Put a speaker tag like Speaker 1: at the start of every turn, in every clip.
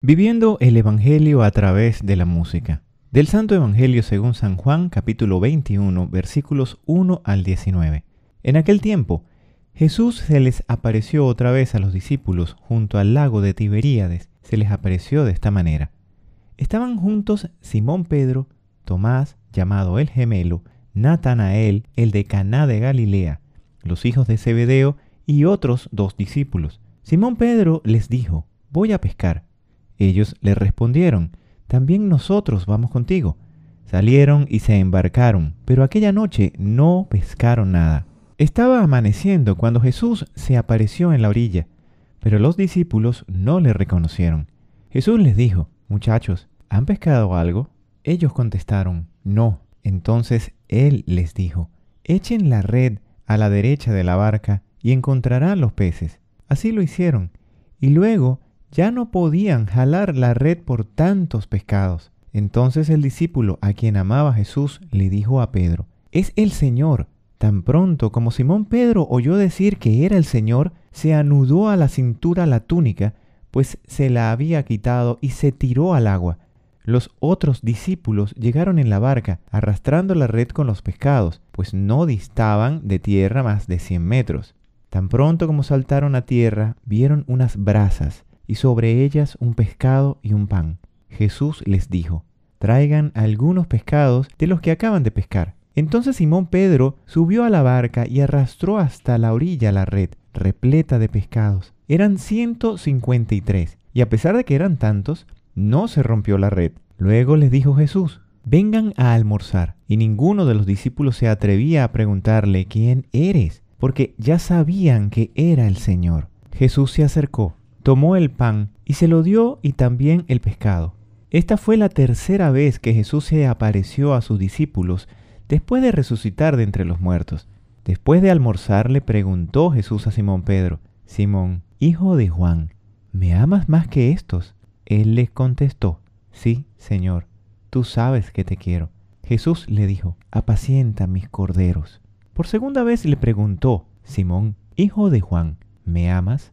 Speaker 1: Viviendo el Evangelio a través de la música. Del Santo Evangelio según San Juan capítulo 21 versículos 1 al 19. En aquel tiempo, Jesús se les apareció otra vez a los discípulos junto al lago de Tiberíades. Se les apareció de esta manera. Estaban juntos Simón Pedro, Tomás, llamado el gemelo, Natanael, el de Caná de Galilea, los hijos de Zebedeo y otros dos discípulos. Simón Pedro les dijo, voy a pescar. Ellos le respondieron, también nosotros vamos contigo. Salieron y se embarcaron, pero aquella noche no pescaron nada. Estaba amaneciendo cuando Jesús se apareció en la orilla, pero los discípulos no le reconocieron. Jesús les dijo, Muchachos, ¿han pescado algo? Ellos contestaron, No. Entonces él les dijo, Echen la red a la derecha de la barca y encontrarán los peces. Así lo hicieron, y luego ya no podían jalar la red por tantos pescados. Entonces el discípulo a quien amaba Jesús le dijo a Pedro, Es el Señor. Tan pronto como Simón Pedro oyó decir que era el Señor, se anudó a la cintura la túnica, pues se la había quitado y se tiró al agua. Los otros discípulos llegaron en la barca, arrastrando la red con los pescados, pues no distaban de tierra más de cien metros. Tan pronto como saltaron a tierra, vieron unas brasas y sobre ellas un pescado y un pan. Jesús les dijo, traigan algunos pescados de los que acaban de pescar. Entonces Simón Pedro subió a la barca y arrastró hasta la orilla la red, repleta de pescados. Eran ciento cincuenta y tres, y a pesar de que eran tantos, no se rompió la red. Luego les dijo Jesús, vengan a almorzar. Y ninguno de los discípulos se atrevía a preguntarle quién eres, porque ya sabían que era el Señor. Jesús se acercó, tomó el pan y se lo dio y también el pescado. Esta fue la tercera vez que Jesús se apareció a sus discípulos después de resucitar de entre los muertos. Después de almorzar le preguntó Jesús a Simón Pedro, Simón, hijo de Juan, ¿me amas más que estos? Él le contestó, Sí, Señor, tú sabes que te quiero. Jesús le dijo, apacienta mis corderos. Por segunda vez le preguntó, Simón, hijo de Juan, ¿me amas?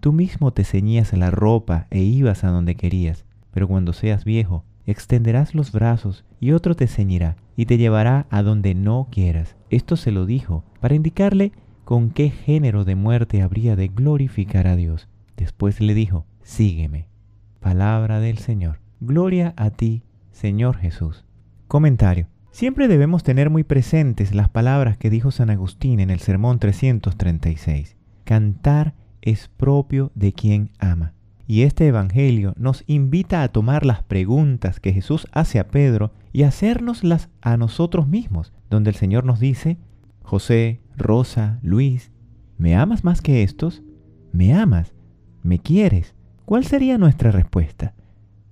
Speaker 1: Tú mismo te ceñías la ropa e ibas a donde querías, pero cuando seas viejo, extenderás los brazos y otro te ceñirá y te llevará a donde no quieras. Esto se lo dijo para indicarle con qué género de muerte habría de glorificar a Dios. Después le dijo, sígueme. Palabra del Señor. Gloria a ti, Señor Jesús. Comentario. Siempre debemos tener muy presentes las palabras que dijo San Agustín en el Sermón 336. Cantar es propio de quien ama. Y este Evangelio nos invita a tomar las preguntas que Jesús hace a Pedro y hacérnoslas a nosotros mismos, donde el Señor nos dice, José, Rosa, Luis, ¿me amas más que estos? ¿Me amas? ¿Me quieres? ¿Cuál sería nuestra respuesta?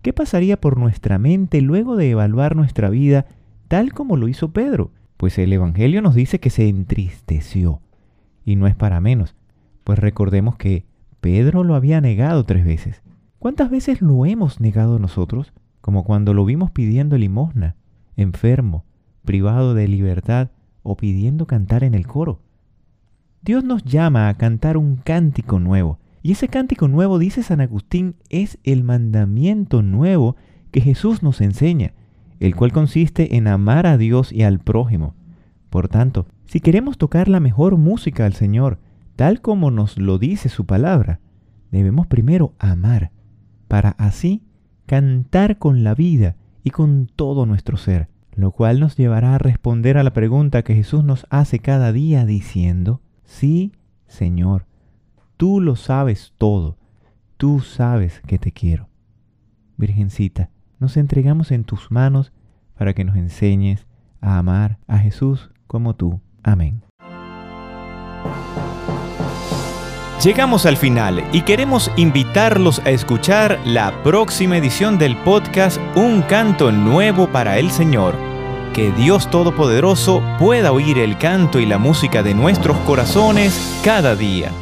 Speaker 1: ¿Qué pasaría por nuestra mente luego de evaluar nuestra vida tal como lo hizo Pedro? Pues el Evangelio nos dice que se entristeció. Y no es para menos. Pues recordemos que Pedro lo había negado tres veces. ¿Cuántas veces lo hemos negado nosotros? Como cuando lo vimos pidiendo limosna, enfermo, privado de libertad o pidiendo cantar en el coro. Dios nos llama a cantar un cántico nuevo. Y ese cántico nuevo, dice San Agustín, es el mandamiento nuevo que Jesús nos enseña, el cual consiste en amar a Dios y al prójimo. Por tanto, si queremos tocar la mejor música al Señor, tal como nos lo dice su palabra, debemos primero amar, para así cantar con la vida y con todo nuestro ser, lo cual nos llevará a responder a la pregunta que Jesús nos hace cada día diciendo, sí, Señor, tú lo sabes todo, tú sabes que te quiero. Virgencita, nos entregamos en tus manos para que nos enseñes a amar a Jesús como tú. Amén. Llegamos al final y queremos invitarlos a escuchar la próxima edición del podcast Un canto nuevo para el Señor. Que Dios Todopoderoso pueda oír el canto y la música de nuestros corazones cada día.